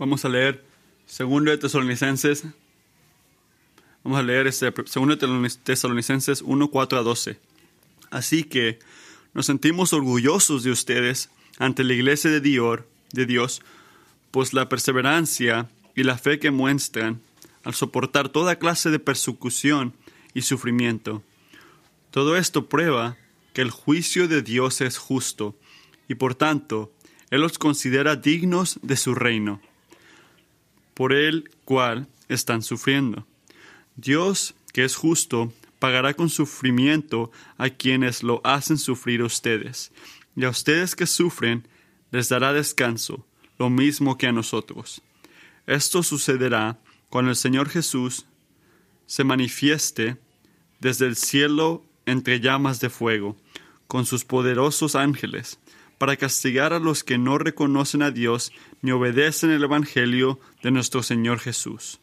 Vamos a leer Segundo de Tesalonicenses. Vamos a leer este Segundo de Tesalonicenses 1, 4 a 12. Así que nos sentimos orgullosos de ustedes ante la iglesia de Dios, de Dios, pues la perseverancia y la fe que muestran al soportar toda clase de persecución y sufrimiento. Todo esto prueba que el juicio de Dios es justo y por tanto Él los considera dignos de su reino, por el cual están sufriendo. Dios, que es justo, pagará con sufrimiento a quienes lo hacen sufrir a ustedes, y a ustedes que sufren les dará descanso, lo mismo que a nosotros. Esto sucederá cuando el Señor Jesús se manifieste desde el cielo entre llamas de fuego, con sus poderosos ángeles, para castigar a los que no reconocen a Dios ni obedecen el Evangelio de nuestro Señor Jesús.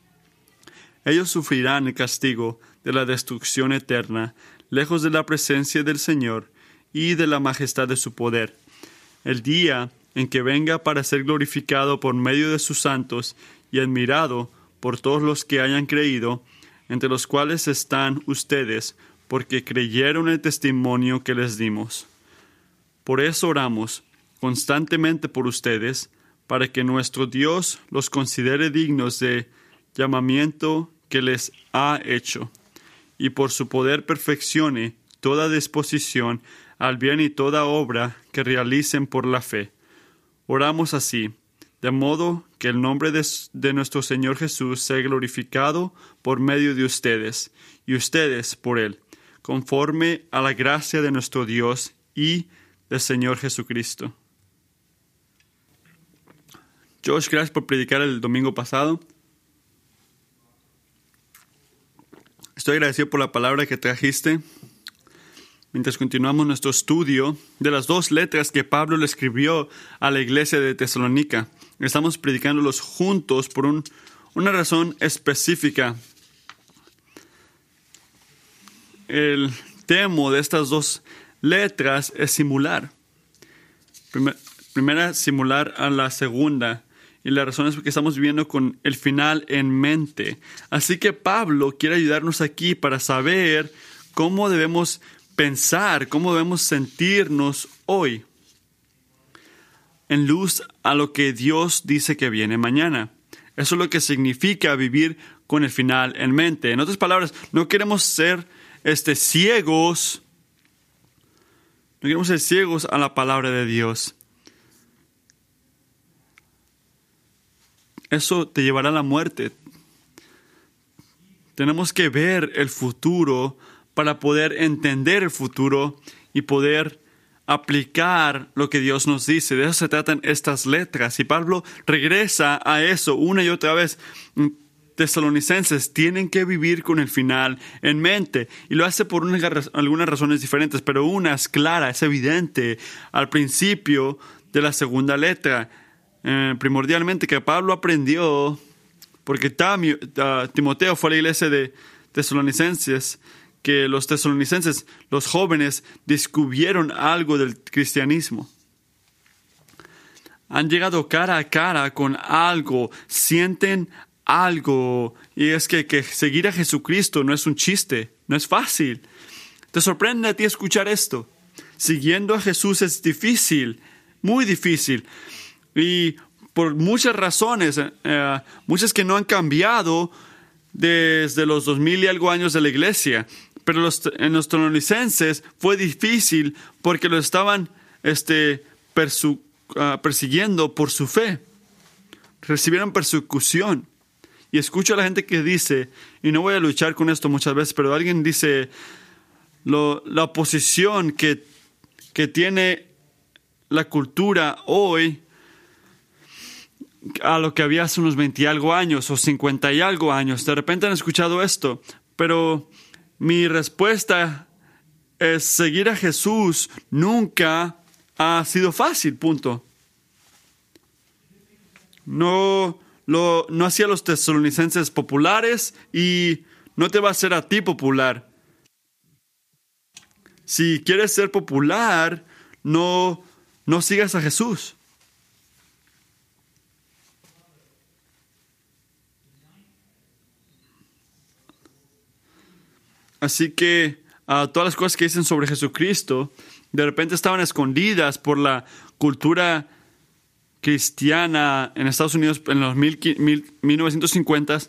Ellos sufrirán el castigo de la destrucción eterna, lejos de la presencia del Señor y de la majestad de su poder. El día en que venga para ser glorificado por medio de sus santos y admirado por todos los que hayan creído, entre los cuales están ustedes, porque creyeron el testimonio que les dimos. Por eso oramos constantemente por ustedes, para que nuestro Dios los considere dignos de llamamiento que les ha hecho, y por su poder perfeccione toda disposición al bien y toda obra que realicen por la fe. Oramos así, de modo que el nombre de, nuestro Señor Jesús sea glorificado por medio de ustedes, y ustedes por él, conforme a la gracia de nuestro Dios y del Señor Jesucristo. Josh, gracias por predicar el domingo pasado. Estoy agradecido por la palabra que trajiste. Mientras continuamos nuestro estudio de las dos letras que Pablo le escribió a la iglesia de Tesalónica, estamos predicándolos juntos por un, una razón específica el tema de estas dos letras es simular. primera, simular a la segunda. Y la razón es porque estamos viviendo con el final en mente. Así que Pablo quiere ayudarnos aquí para saber cómo debemos pensar, cómo debemos sentirnos hoy en luz a lo que Dios dice que viene mañana. Eso es lo que significa vivir con el final en mente. En otras palabras, no queremos ser este, ciegos. No queremos ser ciegos a la palabra de Dios. Eso te llevará a la muerte. Tenemos que ver el futuro para poder entender el futuro y poder aplicar lo que Dios nos dice. De eso se tratan estas letras. Y Pablo regresa a eso una y otra vez tesalonicenses tienen que vivir con el final en mente y lo hace por algunas razones diferentes, pero una es clara, es evidente al principio de la segunda letra, eh, primordialmente que Pablo aprendió, porque Timoteo fue a la iglesia de tesalonicenses, que los tesalonicenses, los jóvenes, descubrieron algo del cristianismo. Han llegado cara a cara con algo, sienten algo. Y es que, que seguir a Jesucristo no es un chiste, no es fácil. ¿Te sorprende a ti escuchar esto? Siguiendo a Jesús es difícil, muy difícil. Y por muchas razones, eh, muchas que no han cambiado desde los dos mil y algo años de la iglesia. Pero los, en los tonolicenses fue difícil porque lo estaban este, ah, persiguiendo por su fe. Recibieron persecución. Y escucho a la gente que dice, y no voy a luchar con esto muchas veces, pero alguien dice, la oposición que, que tiene la cultura hoy a lo que había hace unos 20 y algo años o 50 y algo años. De repente han escuchado esto, pero mi respuesta es seguir a Jesús nunca ha sido fácil, punto. No, lo, no hacía los tesalonicenses populares y no te va a hacer a ti popular. Si quieres ser popular, no, no sigas a Jesús. Así que uh, todas las cosas que dicen sobre Jesucristo, de repente estaban escondidas por la cultura cristiana en Estados Unidos en los mil, mil, 1950.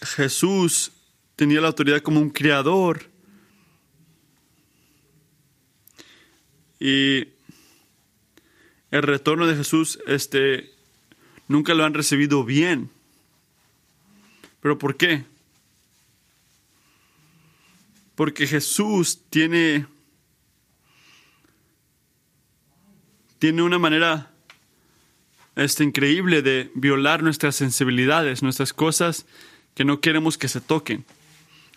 Jesús tenía la autoridad como un creador. Y el retorno de Jesús este, nunca lo han recibido bien. ¿Pero por qué? Porque Jesús tiene, tiene una manera este, increíble de violar nuestras sensibilidades, nuestras cosas que no queremos que se toquen.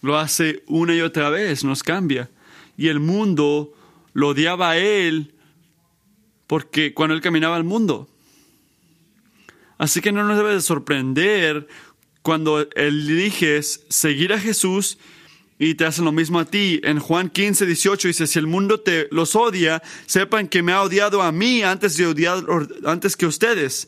Lo hace una y otra vez, nos cambia. Y el mundo lo odiaba a él porque cuando él caminaba al mundo. Así que no nos debe de sorprender cuando eliges seguir a Jesús y te hacen lo mismo a ti. En Juan 15, 18 dice, si el mundo te los odia, sepan que me ha odiado a mí antes, de odiar, antes que ustedes.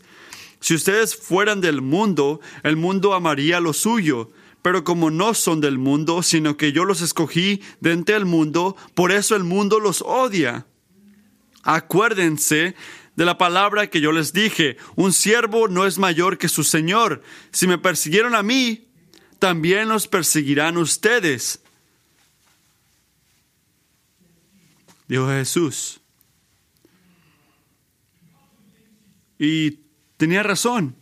Si ustedes fueran del mundo, el mundo amaría lo suyo. Pero como no son del mundo, sino que yo los escogí de entre el mundo, por eso el mundo los odia. Acuérdense de la palabra que yo les dije, un siervo no es mayor que su Señor. Si me persiguieron a mí, también los perseguirán ustedes. Dijo Jesús. Y tenía razón.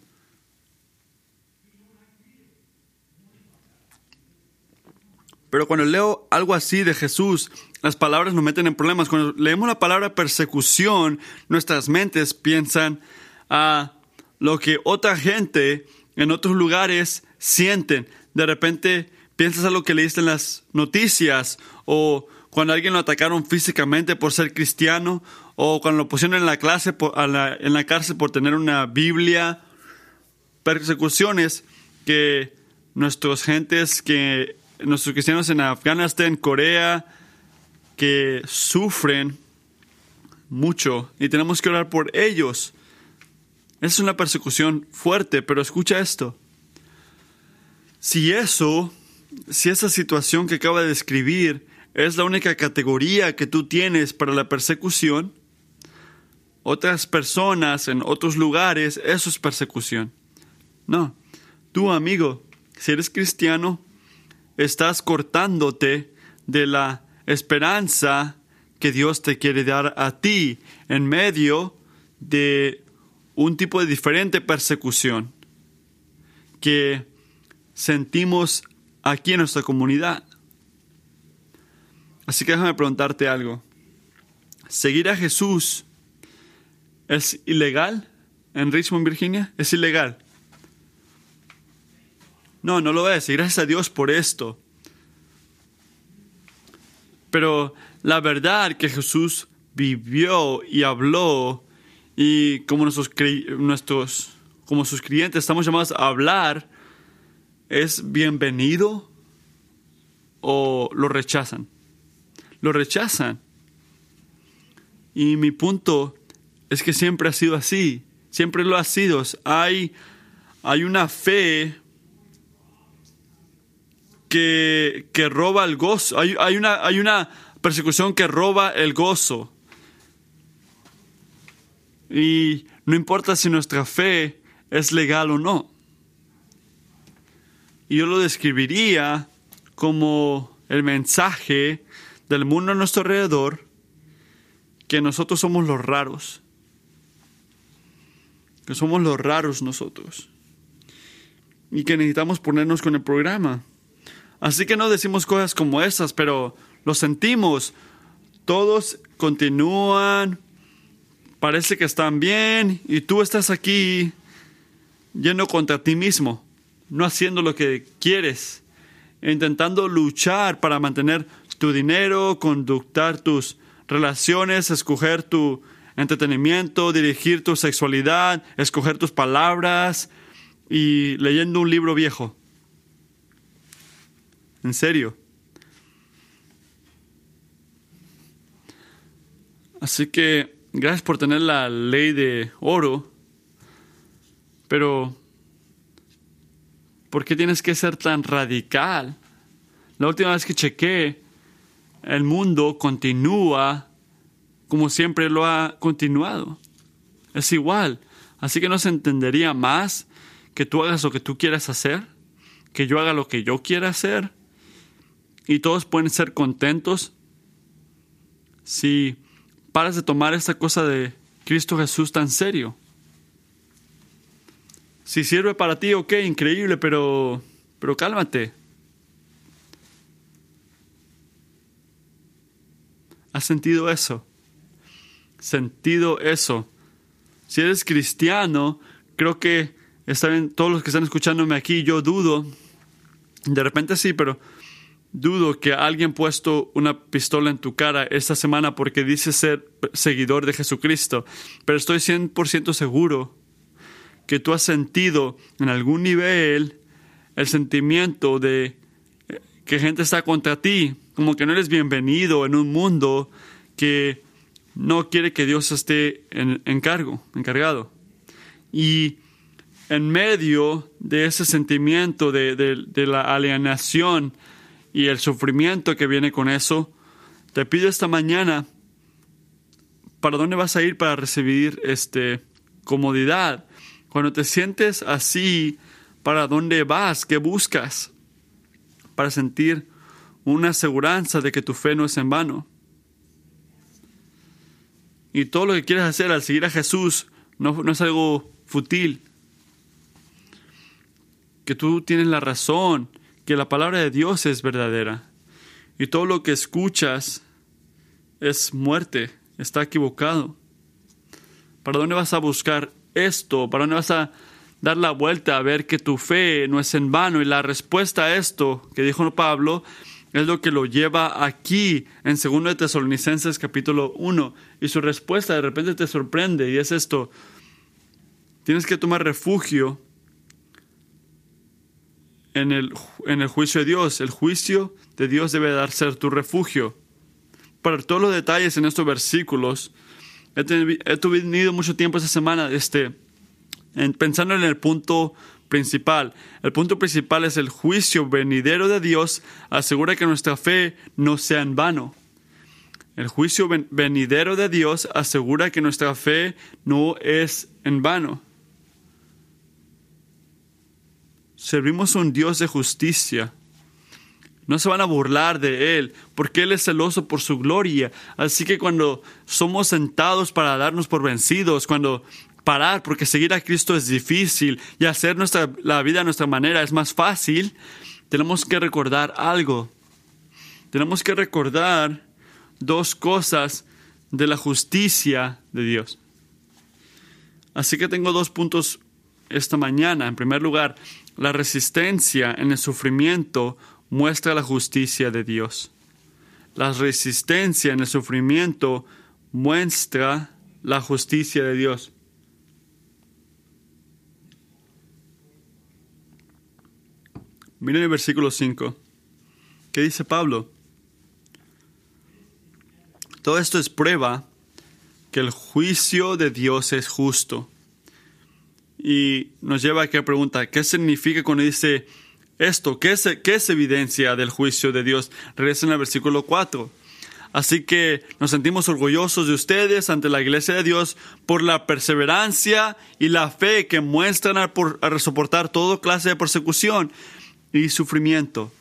Pero cuando leo algo así de Jesús, las palabras nos meten en problemas. Cuando leemos la palabra persecución, nuestras mentes piensan a lo que otra gente en otros lugares sienten. De repente piensas a lo que leíste en las noticias o cuando a alguien lo atacaron físicamente por ser cristiano o cuando lo pusieron en la clase en la cárcel por tener una Biblia. Persecuciones que nuestros gentes que nuestros cristianos en Afganistán, Corea, que sufren mucho y tenemos que orar por ellos. Es una persecución fuerte, pero escucha esto. Si eso, si esa situación que acaba de describir es la única categoría que tú tienes para la persecución, otras personas en otros lugares, eso es persecución. No, tú amigo, si eres cristiano, estás cortándote de la esperanza que Dios te quiere dar a ti en medio de un tipo de diferente persecución que sentimos aquí en nuestra comunidad. Así que déjame preguntarte algo. ¿Seguir a Jesús es ilegal en Richmond, Virginia? ¿Es ilegal? No, no lo es. Y gracias a Dios por esto. Pero la verdad que Jesús vivió y habló y como nuestros, nuestros como sus clientes estamos llamados a hablar es bienvenido o lo rechazan. Lo rechazan. Y mi punto es que siempre ha sido así, siempre lo ha sido. Hay, hay una fe que, roba el gozo. Hay, hay, una, hay una persecución que roba el gozo. Y no importa si nuestra fe es legal o no. Y yo lo describiría como el mensaje del mundo a nuestro alrededor que nosotros somos los raros. Que somos los raros nosotros. Y que necesitamos ponernos con el programa. Así que no decimos cosas como esas, pero lo sentimos. Todos continúan, parece que están bien y tú estás aquí yendo contra ti mismo, no haciendo lo que quieres, intentando luchar para mantener tu dinero, conductar tus relaciones, escoger tu entretenimiento, dirigir tu sexualidad, escoger tus palabras y leyendo un libro viejo. En serio. Así que gracias por tener la ley de oro, pero ¿por qué tienes que ser tan radical La última vez que chequé, el mundo continúa como siempre lo ha continuado. Es igual. Así que no se entendería más que tú hagas lo que tú quieras hacer, que yo haga lo que yo quiera hacer, y todos pueden ser contentos si paras de tomar esta cosa de Cristo Jesús tan serio. Si sirve para ti, ok, increíble, pero, pero cálmate. ¿Has sentido eso? ¿Sentido eso? Si eres cristiano, creo que están todos los que están escuchándome aquí, yo dudo, de repente sí, pero dudo que alguien puesto una pistola en tu cara esta semana porque dice ser seguidor de Jesucristo, pero estoy 100% seguro que tú has sentido en algún nivel el sentimiento de que gente está contra ti, como que no eres bienvenido en un mundo que no quiere que Dios esté en, cargo, encargado. Y en medio de ese sentimiento de, de la alienación y el sufrimiento que viene con eso, te pido esta mañana, ¿para dónde vas a ir para recibir este comodidad? Cuando te sientes así, ¿para dónde vas? ¿Qué buscas? Para sentir una aseguranza de que tu fe no es en vano. Y todo lo que quieres hacer al seguir a Jesús no, no es algo fútil. Que tú tienes la razón, que la palabra de Dios es verdadera. Y todo lo que escuchas es muerte, está equivocado. ¿Para dónde vas a buscar esto? ¿Para dónde vas a dar la vuelta a ver que tu fe no es en vano? Y la respuesta a esto que dijo Pablo es lo que lo lleva aquí en 2 de Tesalonicenses capítulo 1. Y su respuesta de repente te sorprende y es esto. Tienes que tomar refugio en el, en el juicio de Dios. El juicio de Dios debe dar ser tu refugio. Para todos los detalles en estos versículos, he, tenido mucho tiempo esta semana este, en, pensando en el punto principal. El punto principal es el juicio venidero de Dios asegura que nuestra fe no sea en vano. El juicio venidero de Dios asegura que nuestra fe no es en vano. Servimos a un Dios de justicia. No se van a burlar de Él, porque Él es celoso por su gloria. Así que cuando somos sentados para darnos por vencidos, cuando parar, porque seguir a Cristo es difícil y hacer nuestra, la vida a nuestra manera es más fácil, tenemos que recordar algo. Tenemos que recordar dos cosas de la justicia de Dios. Así que tengo dos puntos esta mañana. En primer lugar, la resistencia en el sufrimiento muestra la justicia de Dios. La resistencia en el sufrimiento muestra la justicia de Dios. Miren el versículo 5. ¿Qué dice Pablo? Todo esto es prueba que el juicio de Dios es justo y nos lleva a que pregunta, ¿qué significa cuando dice esto? ¿Qué es, qué es evidencia del juicio de Dios? Regresen al versículo 4. Así que nos sentimos orgullosos de ustedes ante la iglesia de Dios por la perseverancia y la fe que muestran a, a soportar toda clase de persecución y sufrimiento.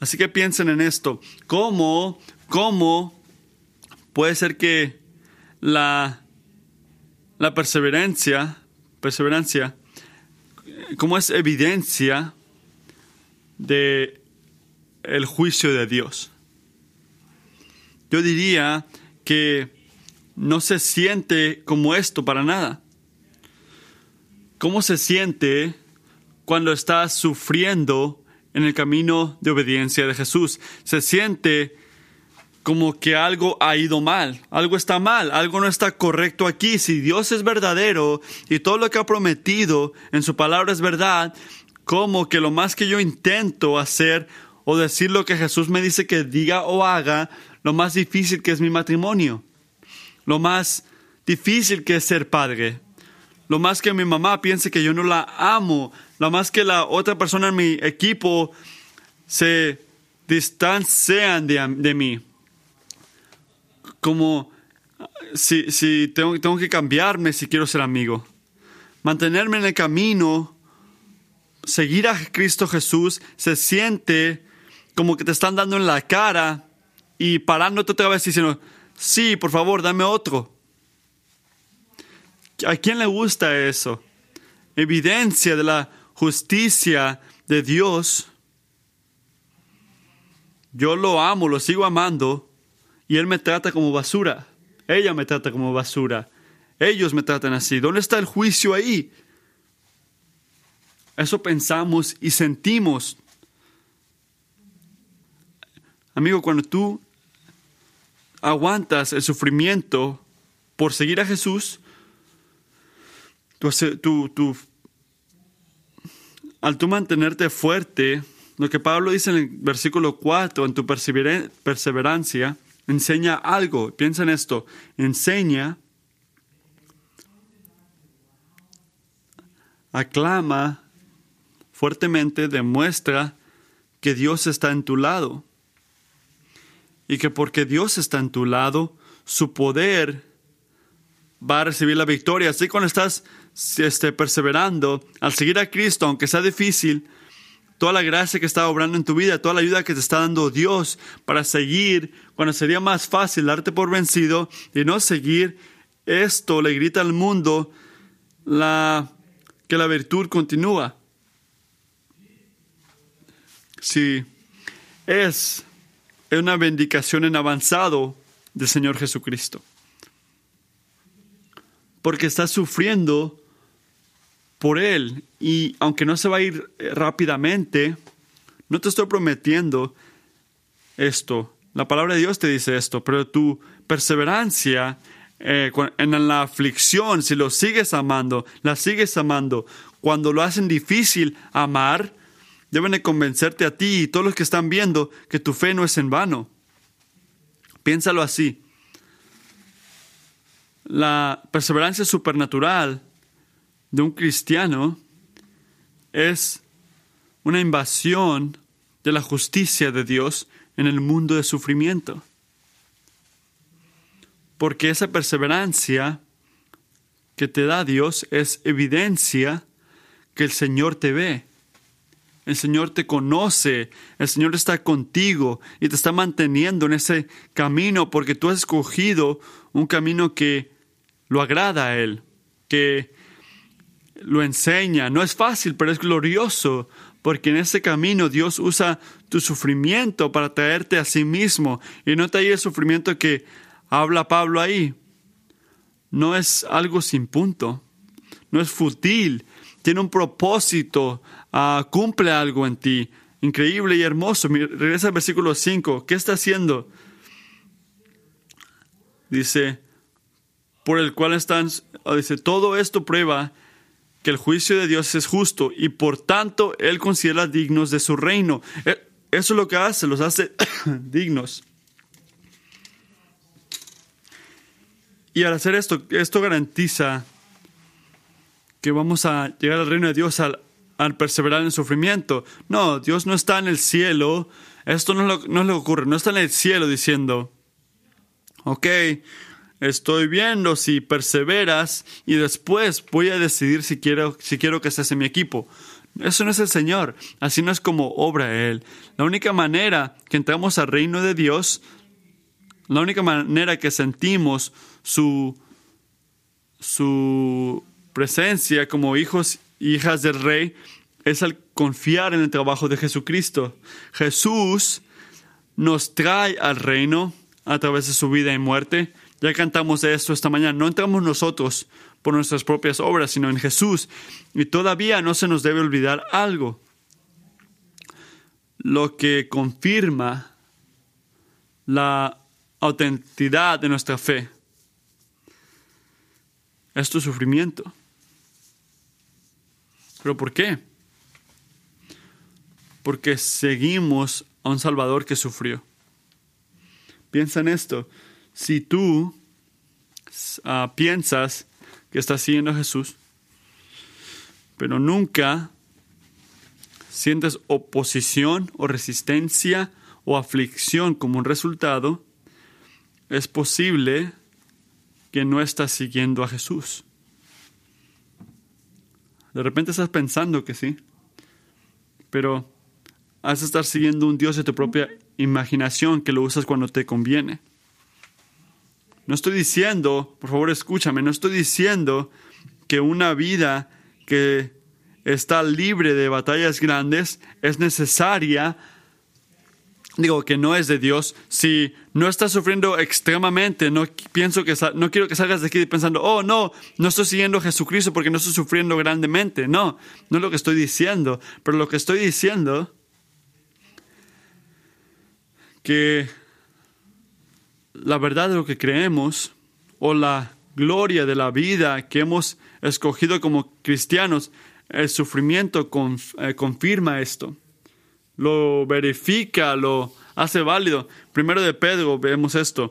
Así que piensen en esto. ¿Cómo, cómo puede ser que la, la perseverancia perseverancia como es evidencia de el juicio de Dios. Yo diría que no se siente como esto para nada. ¿Cómo se siente cuando estás sufriendo en el camino de obediencia de Jesús? Se siente como que algo ha ido mal, algo está mal, algo no está correcto aquí. Si Dios es verdadero y todo lo que ha prometido en su palabra es verdad, como que lo más que yo intento hacer o decir lo que Jesús me dice que diga o haga, lo más difícil que es mi matrimonio, lo más difícil que es ser padre, lo más que mi mamá piense que yo no la amo, lo más que la otra persona en mi equipo se distancian de, de mí. Como si, si tengo, tengo que cambiarme si quiero ser amigo. Mantenerme en el camino, seguir a Cristo Jesús, se siente como que te están dando en la cara y parándote otra vez diciendo, sí, por favor, dame otro. ¿A quién le gusta eso? Evidencia de la justicia de Dios. Yo lo amo, lo sigo amando y Él me trata como basura. Ella me trata como basura. Ellos me tratan así. ¿Dónde está el juicio ahí? Eso pensamos y sentimos. Amigo, cuando tú aguantas el sufrimiento por seguir a Jesús, al tú mantenerte fuerte, lo que Pablo dice en el versículo 4, en tu perseverancia, enseña algo. Piensa en esto, enseña, aclama fuertemente, demuestra que Dios está en tu lado. Y que porque Dios está en tu lado, su poder va a recibir la victoria. Así cuando estás este, perseverando, al seguir a Cristo, aunque sea difícil, toda la gracia que está obrando en tu vida, toda la ayuda que te está dando Dios para seguir, cuando sería más fácil darte por vencido y no seguir, esto le grita al mundo la, que la virtud continúa. Sí, es una bendición en avanzado del Señor Jesucristo. Porque estás sufriendo por Él. Y aunque no se va a ir eh, rápidamente, no te estoy prometiendo esto. La palabra de Dios te dice esto, pero tu perseverancia eh, en la aflicción, si lo sigues amando, la sigues amando, cuando lo hacen difícil amar, deben de convencerte a ti y todos los que están viendo que tu fe no es en vano. Piénsalo así. La perseverancia supernatural de un cristiano es una invasión de la justicia de Dios en el mundo de sufrimiento. Porque esa perseverancia que te da Dios es evidencia que el Señor te ve. El Señor te conoce, el Señor está contigo y te está manteniendo en ese camino porque tú has escogido un camino que lo agrada a Él, que lo enseña. No es fácil, pero es glorioso, porque en ese camino Dios usa tu sufrimiento para traerte a sí mismo. Y no te ahí el sufrimiento que habla Pablo ahí. No es algo sin punto, no es fútil, tiene un propósito, uh, cumple algo en ti. Increíble y hermoso. Regresa al versículo 5. ¿Qué está haciendo? Dice, por el cual están, dice, todo esto prueba que el juicio de Dios es justo y por tanto Él considera dignos de su reino. E, eso es lo que hace, los hace dignos. Y al hacer esto, esto garantiza que vamos a llegar al reino de Dios al, perseverar en el sufrimiento. No, Dios no está en el cielo. Esto no, no le ocurre. No está en el cielo diciendo, ok, estoy viendo si perseveras y después voy a decidir si quiero, si quiero que estés en mi equipo. Eso no es el Señor, así no es como obra Él. La única manera que entramos al reino de Dios, la única manera que sentimos su, su presencia como hijos e hijas del Rey es al confiar en el trabajo de Jesucristo. Jesús nos trae al reino a través de su vida y muerte ya cantamos de esto esta mañana. No entramos nosotros por nuestras propias obras, sino en Jesús. Y todavía no se nos debe olvidar algo. Lo que confirma la autenticidad de nuestra fe es tu sufrimiento. ¿Pero por qué? Porque seguimos a un Salvador que sufrió. Piensa en esto si tú ah, piensas que estás siguiendo a Jesús, pero nunca sientes oposición o resistencia o aflicción como un resultado, es posible que no estás siguiendo a Jesús. De repente estás pensando que sí, pero has de estar siguiendo un Dios de tu propia imaginación que lo usas cuando te conviene. No estoy diciendo, por favor escúchame, no estoy diciendo que una vida que está libre de batallas grandes es necesaria digo que no es de Dios, si no estás sufriendo extremadamente, no pienso que no quiero que salgas de aquí pensando, "Oh, no, no estoy siguiendo a Jesucristo porque no estoy sufriendo grandemente." No, no es lo que estoy diciendo, pero lo que estoy diciendo que la verdad de lo que creemos o la gloria de la vida que hemos escogido como cristianos, el sufrimiento eh, confirma esto lo verifica, lo hace válido. Primero de Pedro vemos esto.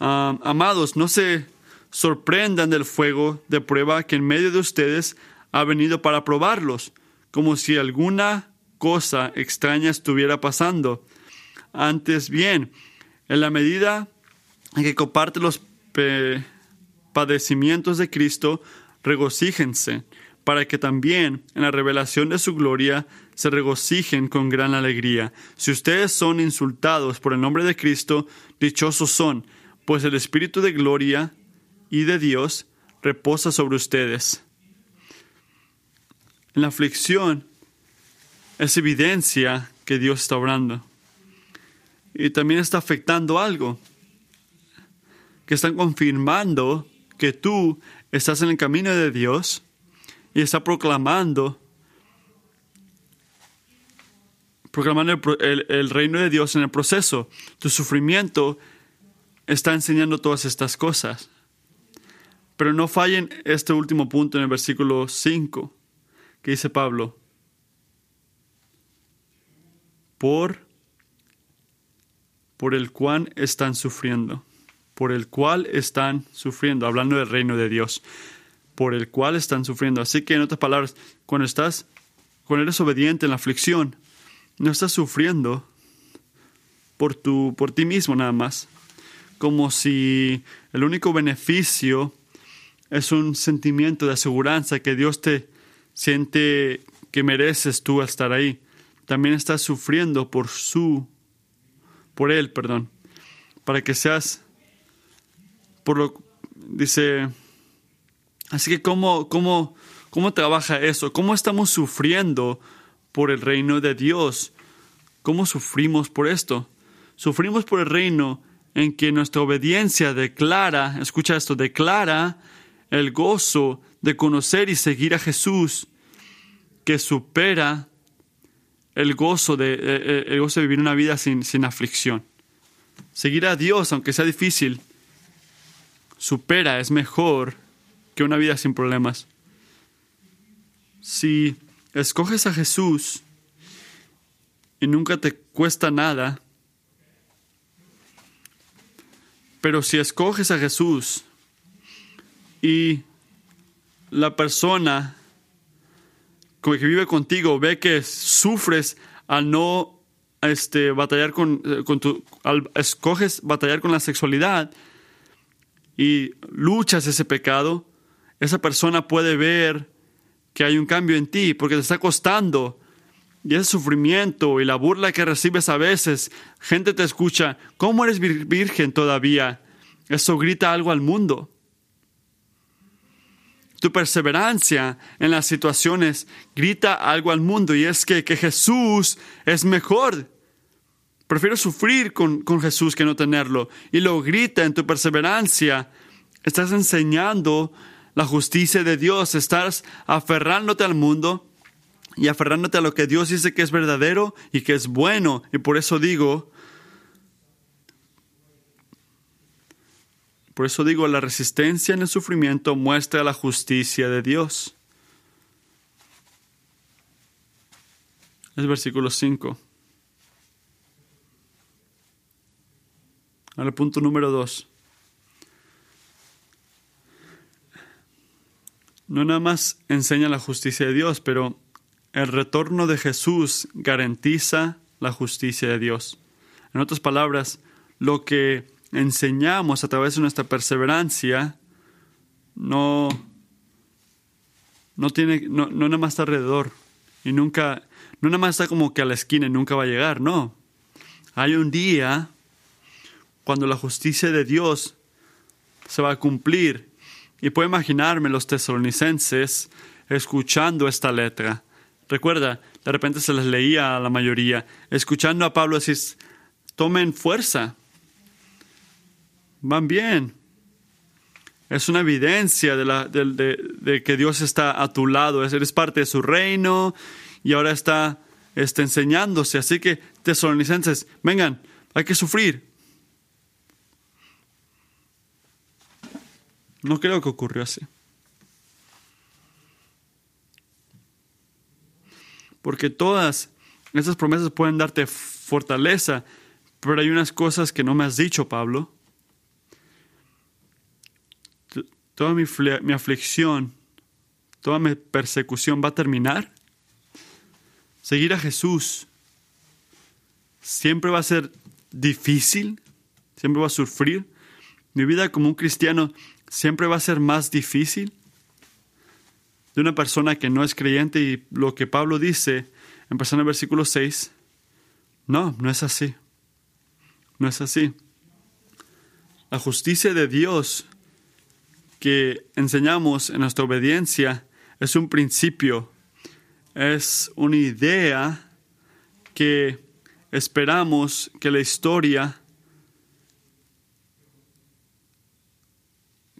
Ah, amados, no se sorprendan del fuego de prueba que en medio de ustedes ha venido para probarlos, como si alguna cosa extraña estuviera pasando. Antes bien, en la medida que comparte los padecimientos de Cristo, regocíjense, para que también en la revelación de su gloria se regocijen con gran alegría. Si ustedes son insultados por el nombre de Cristo, dichosos son, pues el Espíritu de gloria y de Dios reposa sobre ustedes. En la aflicción es evidencia que Dios está obrando. Y también está afectando algo, que están confirmando que tú estás en el camino de Dios y está proclamando proclamando el, reino de Dios en el proceso. Tu sufrimiento está enseñando todas estas cosas. Pero no fallen este último punto en el versículo 5, que dice Pablo, por, por el cual están sufriendo, por el cual están sufriendo, hablando del reino de Dios, por el cual están sufriendo. Así que en otras palabras, cuando estás, cuando eres obediente en la aflicción, no estás sufriendo por, tu, por ti mismo nada más, como si el único beneficio es un sentimiento de aseguranza que Dios te siente que mereces tú estar ahí. También estás sufriendo por su, por él, perdón, para que seas, por lo, dice, así que cómo, cómo, cómo trabaja eso, cómo estamos sufriendo por el reino de Dios. ¿Cómo sufrimos por esto? Sufrimos por el reino en que nuestra obediencia declara, escucha esto, declara el gozo de conocer y seguir a Jesús, que supera el gozo de, eh, eh, el gozo de vivir una vida sin, sin aflicción. Seguir a Dios, aunque sea difícil, supera, es mejor que una vida sin problemas. Si escoges a Jesús y nunca te cuesta nada, pero si escoges a Jesús y la persona que vive contigo ve que sufres al no este, batallar con, eh, con tu, escoges batallar con la sexualidad y luchas ese pecado, esa persona puede ver que hay un cambio en ti, porque te está costando. Y ese sufrimiento y la burla que recibes a veces, gente te escucha, ¿cómo eres virgen todavía? Eso grita algo al mundo. Tu perseverancia en las situaciones grita algo al mundo y es que, que Jesús es mejor. Prefiero sufrir con, con Jesús que no tenerlo. Y lo grita en tu perseverancia. Estás enseñando la justicia de Dios, estás aferrándote al mundo y aferrándote a lo que Dios dice que es verdadero y que es bueno. Y por eso digo, por eso digo, la resistencia en el sufrimiento muestra la justicia de Dios. Es versículo 5. Al punto número 2. no nada más enseña la justicia de Dios, pero el retorno de Jesús garantiza la justicia de Dios. En otras palabras, lo que enseñamos a través de nuestra perseverancia no, no tiene, no, no nada más está alrededor y nunca, no nada más está como que a la esquina y nunca va a llegar, no. Hay un día cuando la justicia de Dios se va a cumplir. Y puedo imaginarme los tesalonicenses escuchando esta letra. Recuerda, de repente se les leía a la mayoría, escuchando a Pablo decir, tomen fuerza, van bien. Es una evidencia de, la, de, que Dios está a tu lado, eres parte de su reino y ahora está, está enseñándose. Así que, tesalonicenses, vengan, hay que sufrir. No creo que ocurrió así. Porque todas esas promesas pueden darte fortaleza, pero hay unas cosas que no me has dicho, Pablo. Toda mi, mi aflicción, toda mi persecución va a terminar. Seguir a Jesús siempre va a ser difícil, siempre va a sufrir. Mi vida como un cristiano siempre va a ser más difícil de una persona que no es creyente y lo que Pablo dice, empezando en el versículo 6, no, no es así. No es así. La justicia de Dios que enseñamos en nuestra obediencia es un principio, es una idea que esperamos que la historia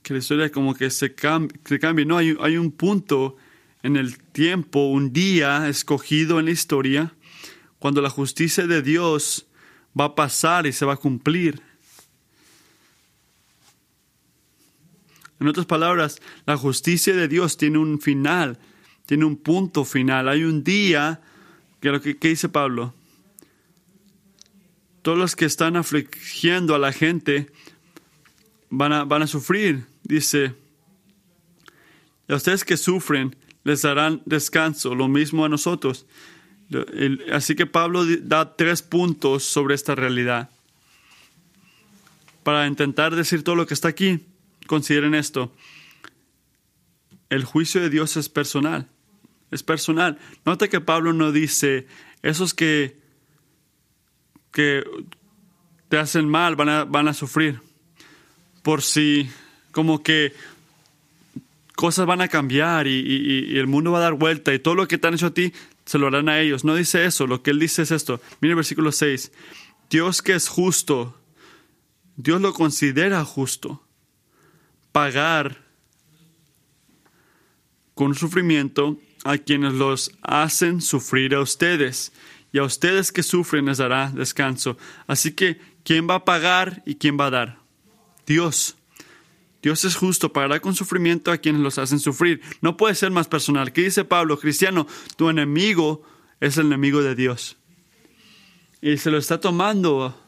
que la historia como que se, cambie. No, hay, hay un punto en el tiempo, un día escogido en la historia, cuando la justicia de Dios va a pasar y se va a cumplir. En otras palabras, la justicia de Dios tiene un final, tiene un punto final. Hay un día, que lo que, dice Pablo, todos los que están afligiendo a la gente van a, van a sufrir dice, a ustedes que sufren les darán descanso, lo mismo a nosotros. Así que Pablo da tres puntos sobre esta realidad. Para intentar decir todo lo que está aquí, consideren esto. El juicio de Dios es personal. Es personal. Nota que Pablo no dice, esos que, que te hacen mal van a, van a sufrir. Por si como que cosas van a cambiar y, el mundo va a dar vuelta y todo lo que te han hecho a ti se lo harán a ellos. No dice eso, lo que él dice es esto. Mire el versículo 6. Dios que es justo, Dios lo considera justo. Pagar con sufrimiento a quienes los hacen sufrir a ustedes. Y a ustedes que sufren les dará descanso. Así que, ¿quién va a pagar y quién va a dar? Dios. Dios es justo, pagará con sufrimiento a quienes los hacen sufrir. No puede ser más personal. ¿Qué dice Pablo? Cristiano, tu enemigo es el enemigo de Dios. Y se lo está tomando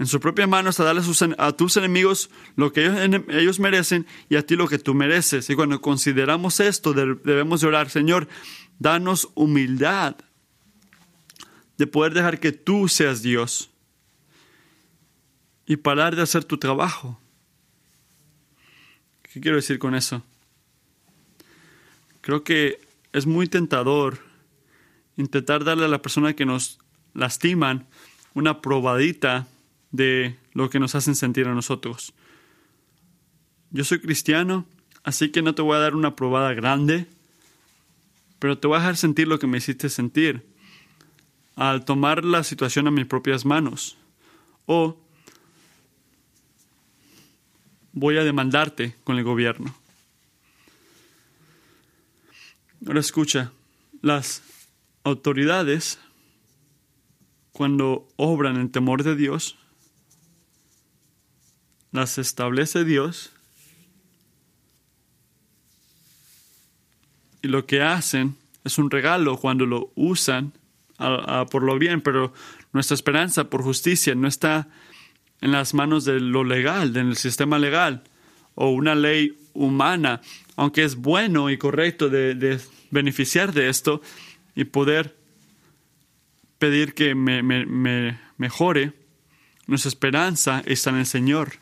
en su propia mano hasta darle a, tus enemigos lo que ellos, merecen y a ti lo que tú mereces. Y cuando consideramos esto, debemos orar, Señor, danos humildad de poder dejar que tú seas Dios y parar de hacer tu trabajo. ¿Qué quiero decir con eso? Creo que es muy tentador intentar darle a la persona que nos lastiman una probadita de lo que nos hacen sentir a nosotros. Yo soy cristiano, así que no te voy a dar una probada grande, pero te voy a dejar sentir lo que me hiciste sentir al tomar la situación a mis propias manos. O voy a demandarte con el gobierno. Ahora escucha, las autoridades, cuando obran en temor de Dios, las establece Dios y lo que hacen es un regalo cuando lo usan por lo bien, pero nuestra esperanza por justicia no está en las manos de lo legal, del sistema legal, o una ley humana, aunque es bueno y correcto de, beneficiar de esto y poder pedir que me, mejore, nuestra esperanza está en el Señor.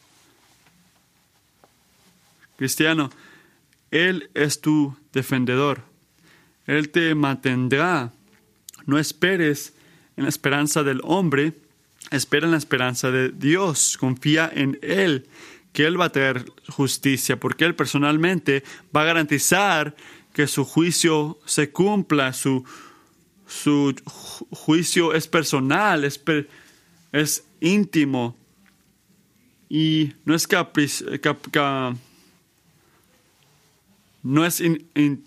Cristiano, Él es tu defendedor. Él te mantendrá. No esperes en la esperanza del hombre, espera en la esperanza de Dios. Confía en Él, que Él va a traer justicia, porque Él personalmente va a garantizar que su juicio se cumpla, su, su juicio es personal, es, es íntimo y no es no es,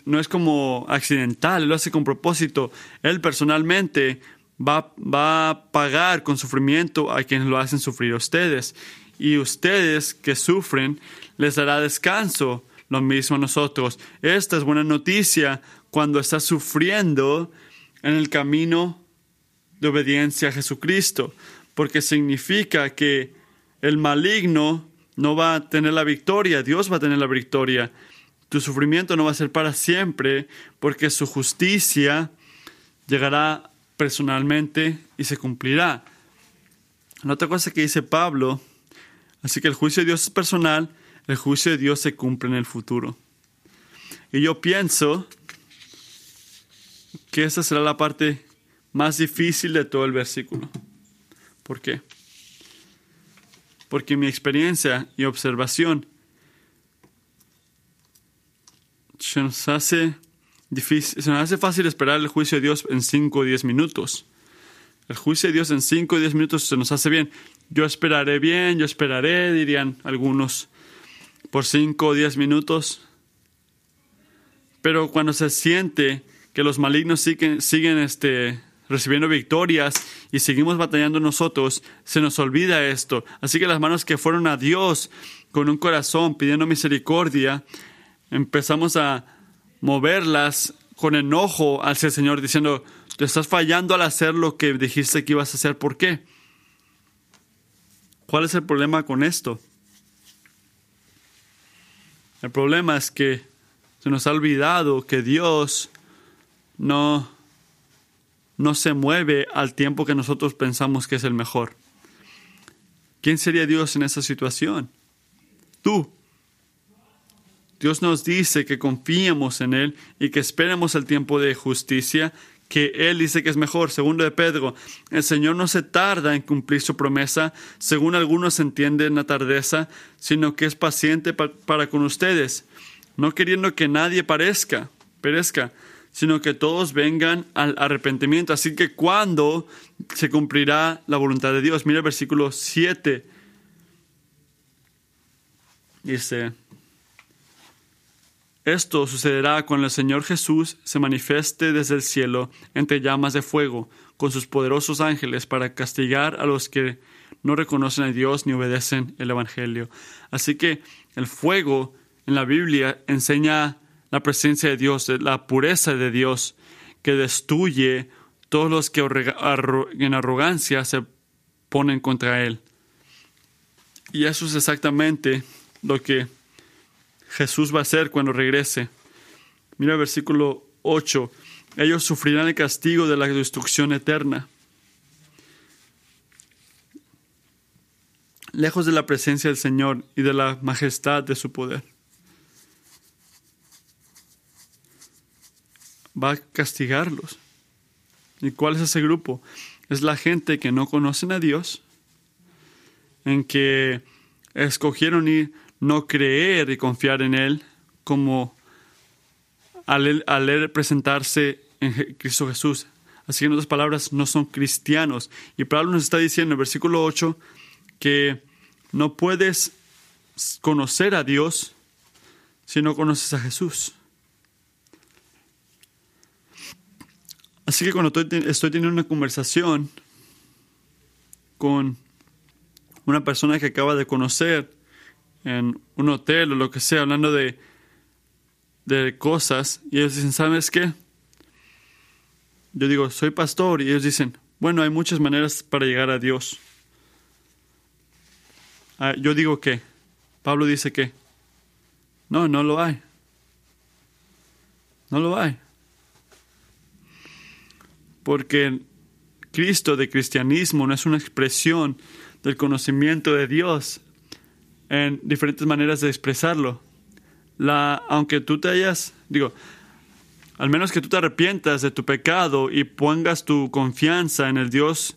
no es como accidental, lo hace con propósito. Él personalmente va, va, a pagar con sufrimiento a quienes lo hacen sufrir a ustedes. Y ustedes que sufren les dará descanso. Lo mismo a nosotros. Esta es buena noticia cuando estás sufriendo en el camino de obediencia a Jesucristo, porque significa que el maligno no va a tener la victoria, Dios va a tener la victoria. Tu sufrimiento no va a ser para siempre, porque su justicia llegará personalmente y se cumplirá. La otra cosa que dice Pablo, así que el juicio de Dios es personal, el juicio de Dios se cumple en el futuro. Y yo pienso que esa será la parte más difícil de todo el versículo. ¿Por qué? Porque mi experiencia y observación se nos hace difícil, se nos hace fácil esperar el juicio de Dios en 5 o 10 minutos. El juicio de Dios en 5 o 10 minutos se nos hace bien. Yo esperaré bien, yo esperaré, dirían algunos, por 5 o 10 minutos. Pero cuando se siente que los malignos siguen, siguen este, recibiendo victorias y seguimos batallando nosotros, se nos olvida esto. Así que las manos que fueron a Dios con un corazón pidiendo misericordia, empezamos a moverlas con enojo hacia el Señor, diciendo, te estás fallando al hacer lo que dijiste que ibas a hacer. ¿Por qué? ¿Cuál es el problema con esto? El problema es que se nos ha olvidado que Dios no, no se mueve al tiempo que nosotros pensamos que es el mejor. ¿Quién sería Dios en esa situación? Tú. Dios nos dice que confiemos en Él y que esperemos el tiempo de justicia, que Él dice que es mejor. Segundo de Pedro, el Señor no se tarda en cumplir su promesa, según algunos entienden la tardeza, sino que es paciente para con ustedes, no queriendo que nadie parezca, perezca, sino que todos vengan al arrepentimiento. Así que cuando se cumplirá la voluntad de Dios. Mira el versículo 7. Dice, esto sucederá cuando el Señor Jesús se manifieste desde el cielo entre llamas de fuego con sus poderosos ángeles para castigar a los que no reconocen a Dios ni obedecen el Evangelio. Así que el fuego en la Biblia enseña la presencia de Dios, la pureza de Dios, que destruye todos los que en arrogancia se ponen contra Él. Y eso es exactamente lo que Jesús va a hacer cuando regrese. Mira el versículo 8. Ellos sufrirán el castigo de la destrucción eterna. Lejos de la presencia del Señor y de la majestad de su poder. va a castigarlos. ¿Y cuál es ese grupo? Es la gente que no conocen a Dios, en que escogieron y no creer y confiar en Él como al, presentarse en Cristo Jesús. Así que en otras palabras, no son cristianos. Y Pablo nos está diciendo en el versículo 8 que no puedes conocer a Dios si no conoces a Jesús. Así que cuando estoy, teniendo una conversación con una persona que acaba de conocer en un hotel o lo que sea, hablando de, de cosas, y ellos dicen, ¿sabes qué? Yo digo, soy pastor, y ellos dicen, bueno, hay muchas maneras para llegar a Dios. Ah, yo digo que, Pablo dice que, no, no lo hay. No lo hay porque Cristo de cristianismo no es una expresión del conocimiento de Dios en diferentes maneras de expresarlo. La, aunque tú te hayas, digo, al menos que tú te arrepientas de tu pecado y pongas tu confianza en el Dios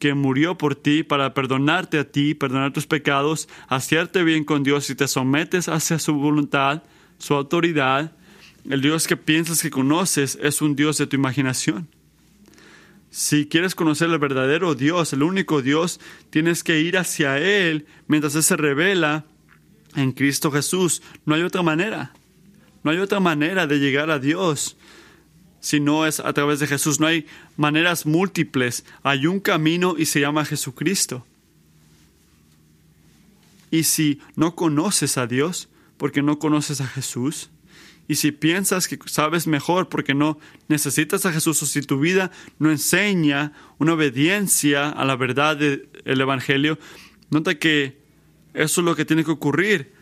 que murió por ti para perdonarte a ti, perdonar tus pecados, hacerte bien con Dios y te sometes hacia su voluntad, su autoridad, el Dios que piensas que conoces es un Dios de tu imaginación. Si quieres conocer el verdadero Dios, el único Dios, tienes que ir hacia Él mientras Él se revela en Cristo Jesús. No hay otra manera. No hay otra manera de llegar a Dios si no es a través de Jesús. No hay maneras múltiples. Hay un camino y se llama Jesucristo. Y si no conoces a Dios porque no conoces a Jesús, y si piensas que sabes mejor porque no necesitas a Jesús o si tu vida no enseña una obediencia a la verdad del Evangelio, nota que eso es lo que tiene que ocurrir.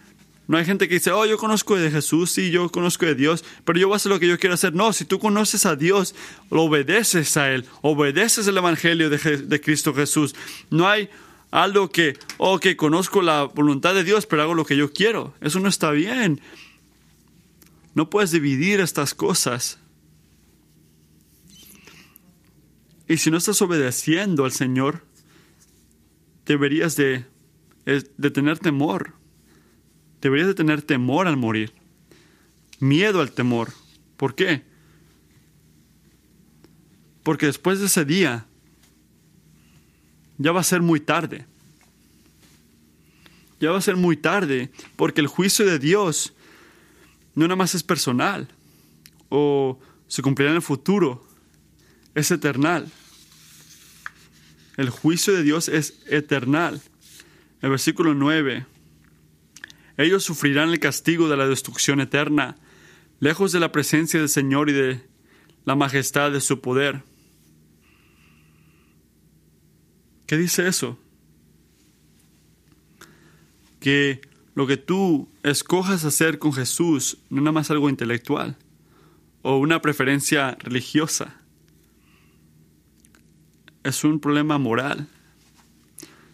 No hay gente que dice, oh, yo conozco de Jesús, sí, yo conozco de Dios, pero yo voy a hacer lo que yo quiero hacer. No, si tú conoces a Dios, lo obedeces a Él, obedeces el Evangelio de, de Cristo Jesús. No hay algo que, oh, que conozco la voluntad de Dios, pero hago lo que yo quiero. Eso no está bien. No puedes dividir estas cosas. Y si no estás obedeciendo al Señor, deberías de, de tener temor. Deberías de tener temor al morir. Miedo al temor. ¿Por qué? Porque después de ese día ya va a ser muy tarde. Ya va a ser muy tarde porque el juicio de Dios no nada más es personal o se cumplirá en el futuro, es eternal. El juicio de Dios es eternal. El versículo 9. Ellos sufrirán el castigo de la destrucción eterna, lejos de la presencia del Señor y de la majestad de su poder. ¿Qué dice eso? Que lo que tú escojas hacer con Jesús no es nada más algo intelectual o una preferencia religiosa. Es un problema moral.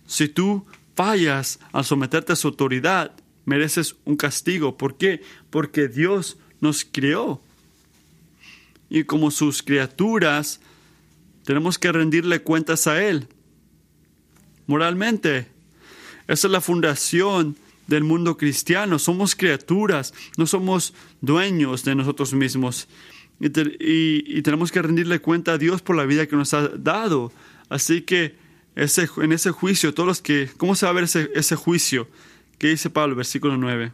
Si tú fallas al someterte a su autoridad, mereces un castigo. ¿Por qué? Porque Dios nos creó. Y como sus criaturas, tenemos que rendirle cuentas a Él. Moralmente. Esa es la fundación del mundo cristiano. Somos criaturas, no somos dueños de nosotros mismos. Y, tenemos que rendirle cuenta a Dios por la vida que nos ha dado. Así que ese, en ese juicio, todos los que... ¿Cómo se va a ver ese, ese juicio? ¿Qué dice Pablo? Versículo 9.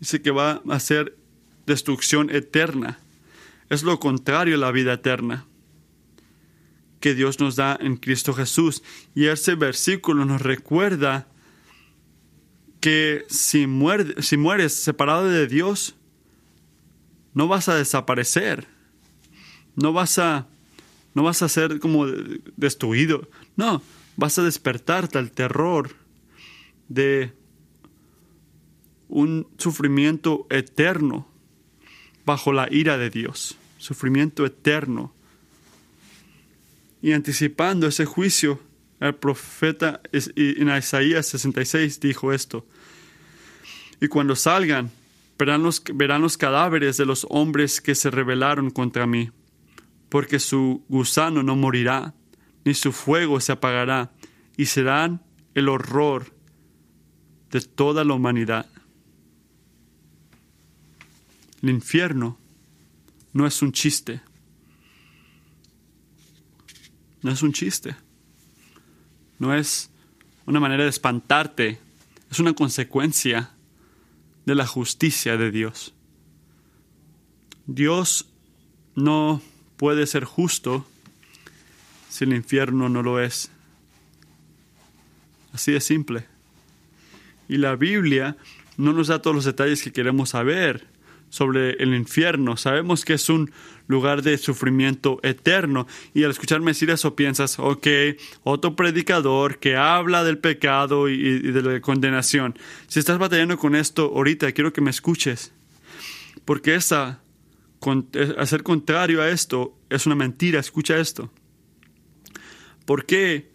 Dice que va a ser destrucción eterna. Es lo contrario a la vida eterna que Dios nos da en Cristo Jesús. Y ese versículo nos recuerda que si, si mueres separado de Dios, no vas a desaparecer, no vas a, no vas a ser como destruido, no, vas a despertarte al terror de un sufrimiento eterno bajo la ira de Dios, sufrimiento eterno y anticipando ese juicio, el profeta en Isaías 66 dijo esto. Y cuando salgan, verán los, verán los cadáveres de los hombres que se rebelaron contra mí, porque su gusano no morirá, ni su fuego se apagará, y serán el horror de toda la humanidad. El infierno no es un chiste. No es un chiste. No es una manera de espantarte. Es una consecuencia de la justicia de Dios. Dios no puede ser justo si el infierno no lo es. Así de simple. Y la Biblia no nos da todos los detalles que queremos saber sobre el infierno. Sabemos que es un lugar de sufrimiento eterno. Y al escucharme decir eso piensas, ok, otro predicador que habla del pecado y, de la condenación. Si estás batallando con esto ahorita, quiero que me escuches. Porque esa, hacer contrario a esto es una mentira. Escucha esto. ¿Por qué?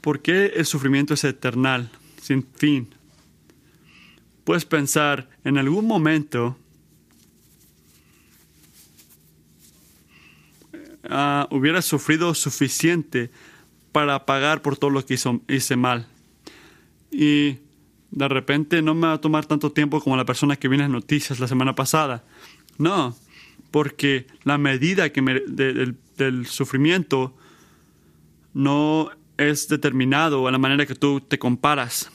¿Por qué el sufrimiento es eternal, sin fin? Puedes pensar, en algún momento uh, hubiera sufrido suficiente para pagar por todo lo que hizo, hice mal. Y de repente no me va a tomar tanto tiempo como la persona que viene en noticias la semana pasada. No, porque la medida del, sufrimiento no es determinado a la manera que tú te comparas.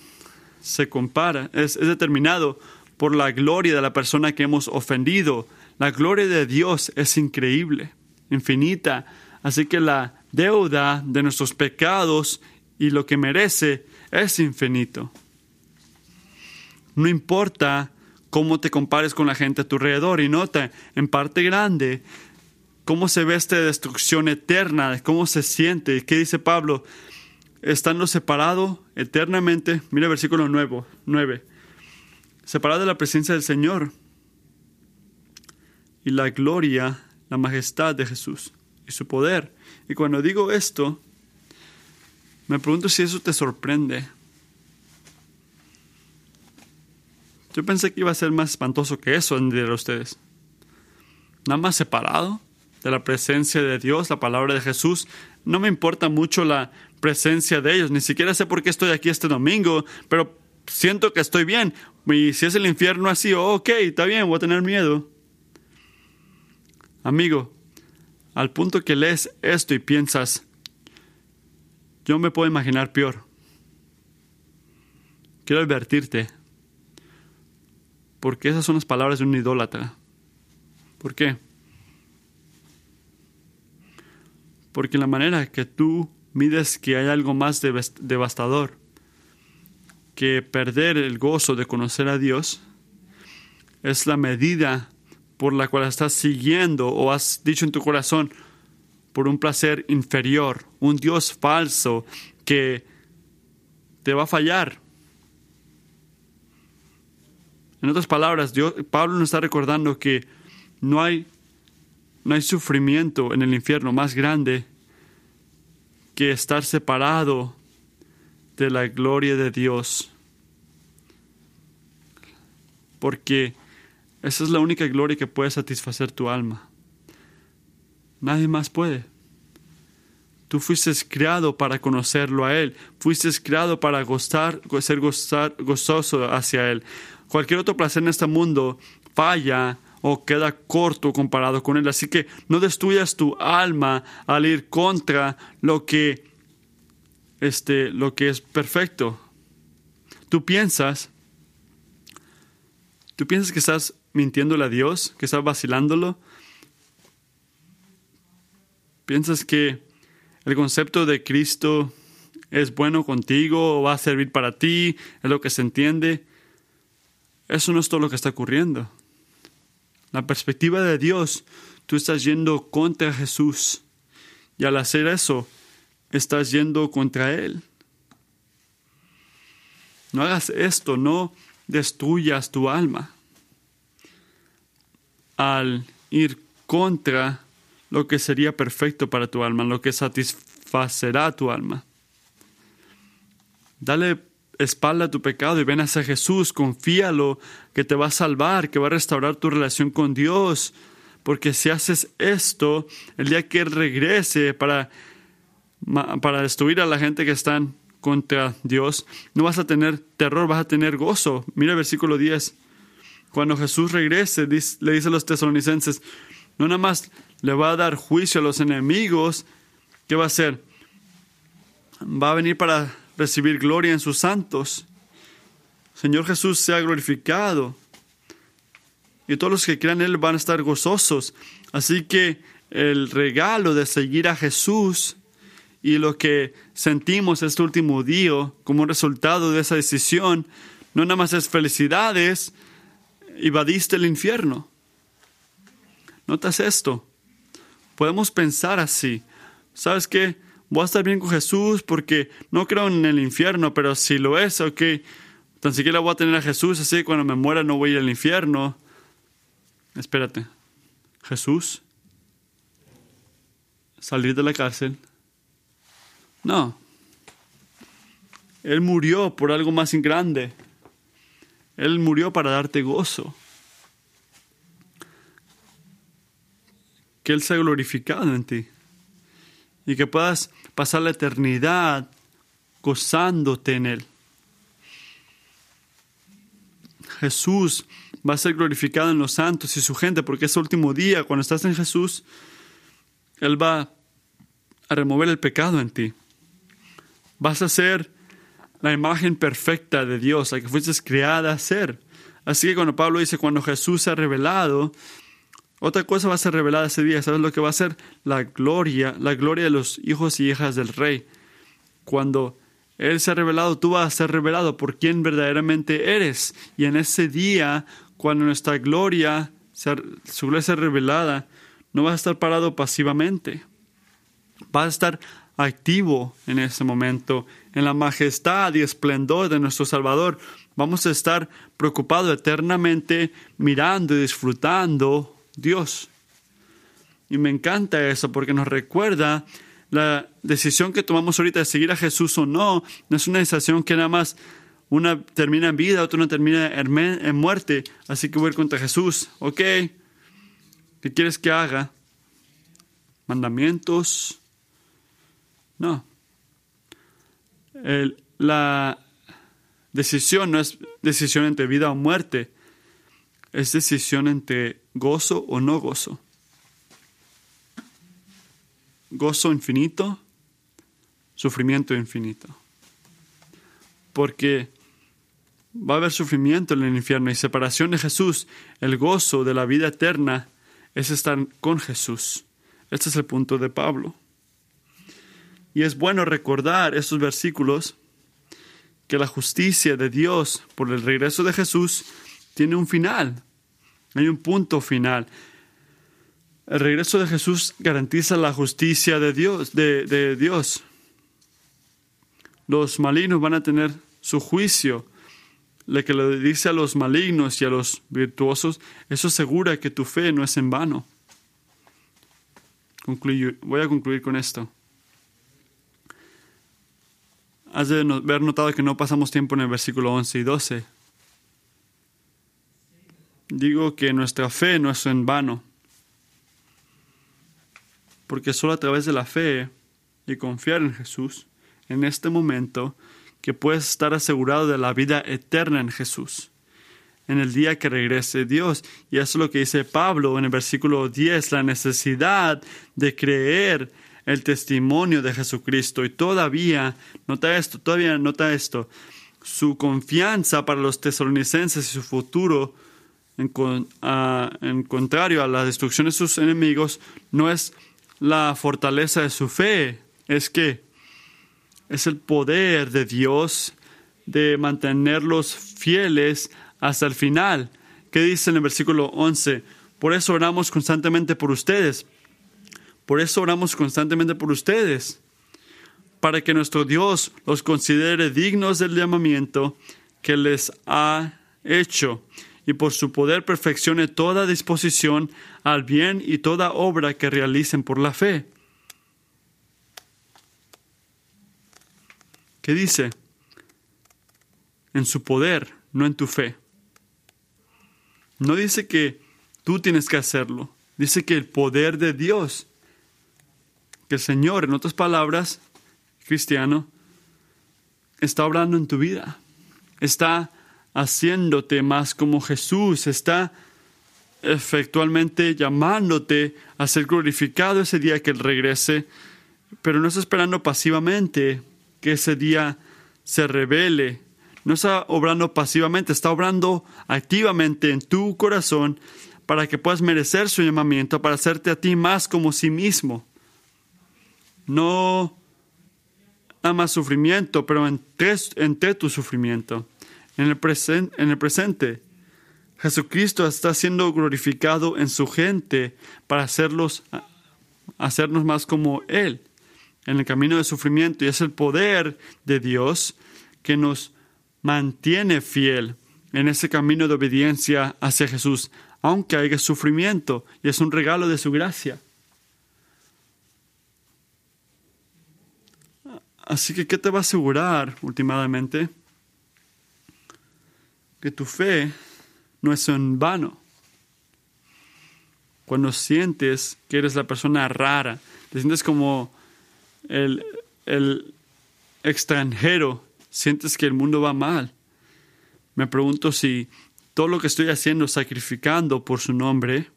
Se compara, es determinado por la gloria de la persona que hemos ofendido. La gloria de Dios es increíble, infinita. Así que la deuda de nuestros pecados y lo que merece es infinito. No importa cómo te compares con la gente a tu alrededor y nota, en parte grande, cómo se ve esta destrucción eterna, cómo se siente. ¿Qué dice Pablo? Estando separado eternamente, mira el versículo 9, 9, separado de la presencia del Señor y la gloria, la majestad de Jesús y su poder. Y cuando digo esto, me pregunto si eso te sorprende. Yo pensé que iba a ser más espantoso que eso, a ustedes. Nada más separado de la presencia de Dios, la palabra de Jesús. No me importa mucho la presencia de ellos. Ni siquiera sé por qué estoy aquí este domingo, pero siento que estoy bien. Y si es el infierno así, ok, está bien, voy a tener miedo. Amigo, al punto que lees esto y piensas, yo me puedo imaginar peor. Quiero advertirte, porque esas son las palabras de un idólatra. ¿Por qué? Porque la manera que tú mides que hay algo más devastador que perder el gozo de conocer a Dios es la medida por la cual estás siguiendo o has dicho en tu corazón por un placer inferior, un Dios falso que te va a fallar. En otras palabras, Pablo nos está recordando que no hay, no hay sufrimiento en el infierno más grande que estar separado de la gloria de Dios. Porque esa es la única gloria que puede satisfacer tu alma. Nadie más puede. Tú fuiste creado para conocerlo a Él. Fuiste creado para gozar, ser gozar, gozoso hacia Él. Cualquier otro placer en este mundo falla o queda corto comparado con Él. Así que no destruyas tu alma al ir contra lo que, este, lo que es perfecto. Tú piensas, tú piensas que estás mintiéndole a Dios, que estás vacilándolo? ¿Piensas que el concepto de Cristo es bueno contigo o va a servir para ti? ¿Es lo que se entiende? Eso no es todo lo que está ocurriendo. La perspectiva de Dios, tú estás yendo contra Jesús. Y al hacer eso, estás yendo contra Él. No hagas esto, no destruyas tu alma al ir contra lo que sería perfecto para tu alma, lo que satisfacerá tu alma. Dale espalda a tu pecado y ven hacia Jesús, confíalo que te va a salvar, que va a restaurar tu relación con Dios, porque si haces esto, el día que Él regrese para, para destruir a la gente que están contra Dios, no vas a tener terror, vas a tener gozo. Mira el versículo 10. Cuando Jesús regrese, le dice a los tesalonicenses, no nada más le va a dar juicio a los enemigos, ¿qué va a hacer? Va a venir para recibir gloria en sus santos. Señor Jesús sea glorificado. Y todos los que crean en Él van a estar gozosos. Así que el regalo de seguir a Jesús y lo que sentimos este último día como resultado de esa decisión, no nada más es felicidades, evadiste el infierno. ¿Notas esto? Podemos pensar así. ¿Sabes qué? Voy a estar bien con Jesús porque no creo en el infierno, pero si lo es, ok, tan siquiera voy a tener a Jesús, así que cuando me muera no voy al infierno. Espérate, Jesús salir de la cárcel. No. Él murió por algo más grande. Él murió para darte gozo. Que Él sea glorificado en ti. Y que puedas pasar la eternidad gozándote en Él. Jesús va a ser glorificado en los santos y su gente, porque ese último día, cuando estás en Jesús, Él va a remover el pecado en ti. Vas a ser la imagen perfecta de Dios, la que fuiste creada a ser. Así que cuando Pablo dice, cuando Jesús se ha revelado, otra cosa va a ser revelada ese día. ¿Sabes lo que va a ser? La gloria, la gloria de los hijos y hijas del rey. Cuando Él se ha revelado, tú vas a ser revelado por quien verdaderamente eres. Y en ese día, cuando nuestra gloria, su gloria sea revelada, no vas a estar parado pasivamente. Vas a estar activo en ese momento, en la majestad y esplendor de nuestro Salvador. Vamos a estar preocupados eternamente mirando y disfrutando Dios. Y me encanta eso porque nos recuerda la decisión que tomamos ahorita de seguir a Jesús o no, no es una decisión que nada más una termina en vida, otra no termina en muerte. Así que voy a ir contra Jesús. Ok, ¿qué quieres que haga? Mandamientos, no. la decisión no es decisión entre vida o muerte, es decisión entre gozo o no gozo. Gozo infinito, sufrimiento infinito. Porque va a haber sufrimiento en el infierno y separación de Jesús. El gozo de la vida eterna es estar con Jesús. Este es el punto de Pablo. Y es bueno recordar estos versículos que la justicia de Dios por el regreso de Jesús tiene un final. Hay un punto final. El regreso de Jesús garantiza la justicia de Dios, de, Dios. Los malignos van a tener su juicio. Lo que le dice a los malignos y a los virtuosos, eso asegura que tu fe no es en vano. voy a concluir con esto. Has de haber notado que no pasamos tiempo en el versículo 11 y 12. Digo que nuestra fe no es en vano, porque solo a través de la fe y confiar en Jesús, en este momento, que puedes estar asegurado de la vida eterna en Jesús, en el día que regrese Dios. Y eso es lo que dice Pablo en el versículo 10, la necesidad de creer el testimonio de Jesucristo. Y todavía, nota esto, todavía nota esto, su confianza para los tesalonicenses y su futuro, en, contrario a la destrucción de sus enemigos, no es la fortaleza de su fe, es que es el poder de Dios de mantenerlos fieles hasta el final. ¿Qué dice en el versículo 11? Por eso oramos constantemente por ustedes por eso oramos constantemente por ustedes, para que nuestro Dios los considere dignos del llamamiento que les ha hecho y por su poder perfeccione toda disposición al bien y toda obra que realicen por la fe. ¿Qué dice? En su poder, no en tu fe. No dice que tú tienes que hacerlo, dice que el poder de Dios que el Señor, en otras palabras, cristiano, está obrando en tu vida, está haciéndote más como Jesús, está efectualmente llamándote a ser glorificado ese día que Él regrese, pero no está esperando pasivamente que ese día se revele. No está obrando pasivamente, está obrando activamente en tu corazón para que puedas merecer su llamamiento, para hacerte a ti más como sí mismo no más sufrimiento, pero entre, tu sufrimiento. En el, en el presente, Jesucristo está siendo glorificado en su gente para hacerlos, hacernos más como Él en el camino de sufrimiento. Y es el poder de Dios que nos mantiene fiel en ese camino de obediencia hacia Jesús, aunque haya sufrimiento, y es un regalo de su gracia. Así que, ¿qué te va a asegurar últimamente? Que tu fe no es en vano. Cuando sientes que eres la persona rara, te sientes como el, el extranjero, sientes que el mundo va mal. Me pregunto si todo lo que estoy haciendo, sacrificando por su nombre,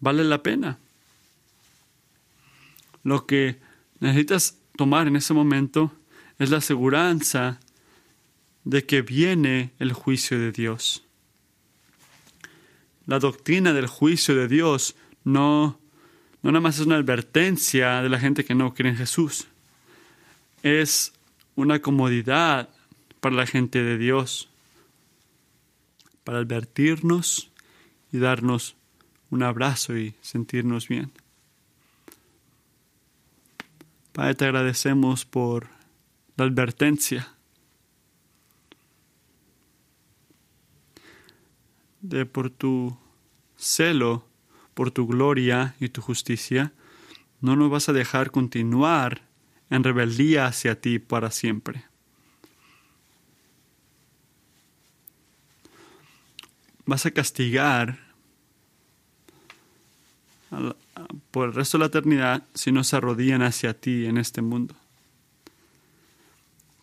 vale la pena. Lo que necesitas tomar en ese momento es la aseguranza de que viene el juicio de Dios. La doctrina del juicio de Dios no, no nada más es una advertencia de la gente que no cree en Jesús. Es una comodidad para la gente de Dios, para advertirnos y darnos un abrazo y sentirnos bien. Padre, te agradecemos por la advertencia de por tu celo, por tu gloria y tu justicia, no nos vas a dejar continuar en rebeldía hacia ti para siempre. Vas a castigar por el resto de la eternidad si no se arrodillan hacia ti en este mundo.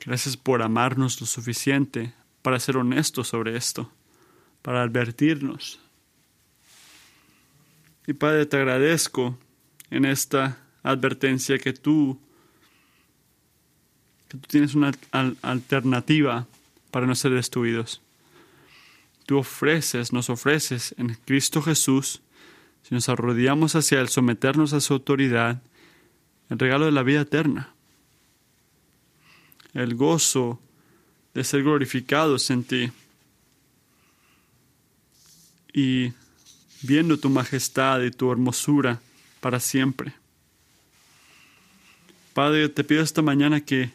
Gracias por amarnos lo suficiente para ser honestos sobre esto, para advertirnos. Y Padre, te agradezco en esta advertencia que tú, que tú tienes una alternativa para no ser destruidos. Tú ofreces, nos ofreces en Cristo Jesús si nos arrodillamos hacia Él, someternos a su autoridad, el regalo de la vida eterna, el gozo de ser glorificados en ti y viendo tu majestad y tu hermosura para siempre. Padre, te pido esta mañana que,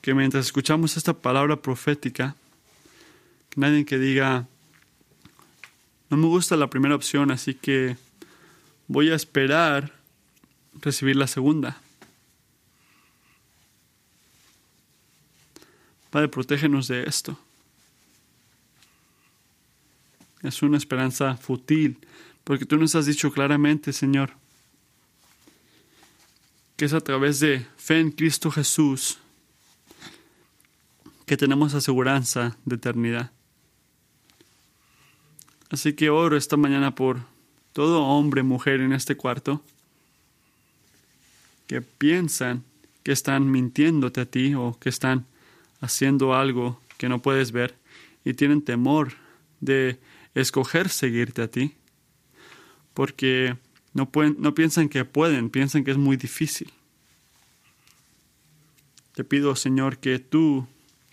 que mientras escuchamos esta palabra profética, que nadie que diga, no me gusta la primera opción, así que voy a esperar recibir la segunda. Padre, protégenos de esto. Es una esperanza fútil, porque tú nos has dicho claramente, Señor, que es a través de fe en Cristo Jesús que tenemos aseguranza de eternidad. Así que oro esta mañana por todo hombre, mujer en este cuarto que piensan que están mintiéndote a ti o que están haciendo algo que no puedes ver y tienen temor de escoger seguirte a ti porque no, pueden, no piensan que pueden, piensan que es muy difícil. Te pido, Señor, que tú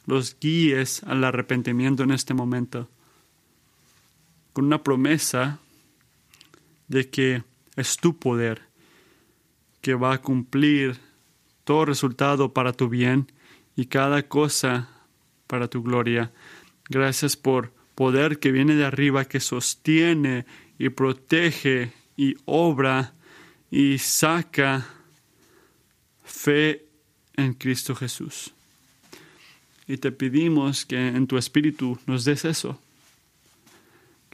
los guíes al arrepentimiento en este momento con una promesa de que es tu poder que va a cumplir todo resultado para tu bien y cada cosa para tu gloria. Gracias por poder que viene de arriba, que sostiene y protege y obra y saca fe en Cristo Jesús. Y te pedimos que en tu espíritu nos des eso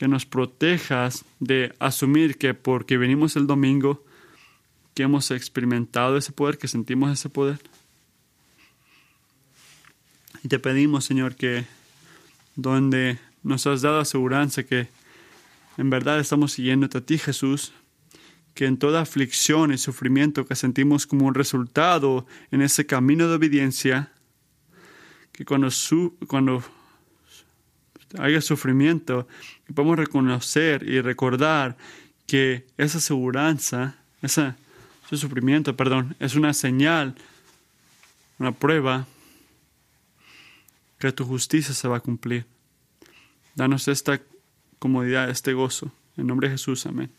que nos protejas de asumir que porque venimos el domingo, que hemos experimentado ese poder, que sentimos ese poder. Y te pedimos, Señor, que donde nos has dado aseguranza que en verdad estamos siguiendo a ti, Jesús, que en toda aflicción y sufrimiento que sentimos como un resultado en ese camino de obediencia, que cuando, su, cuando haya sufrimiento, y podemos reconocer y recordar que esa aseguranza, ese, ese sufrimiento, perdón, es una señal, una prueba que tu justicia se va a cumplir. Danos esta comodidad, este gozo. En nombre de Jesús, amén.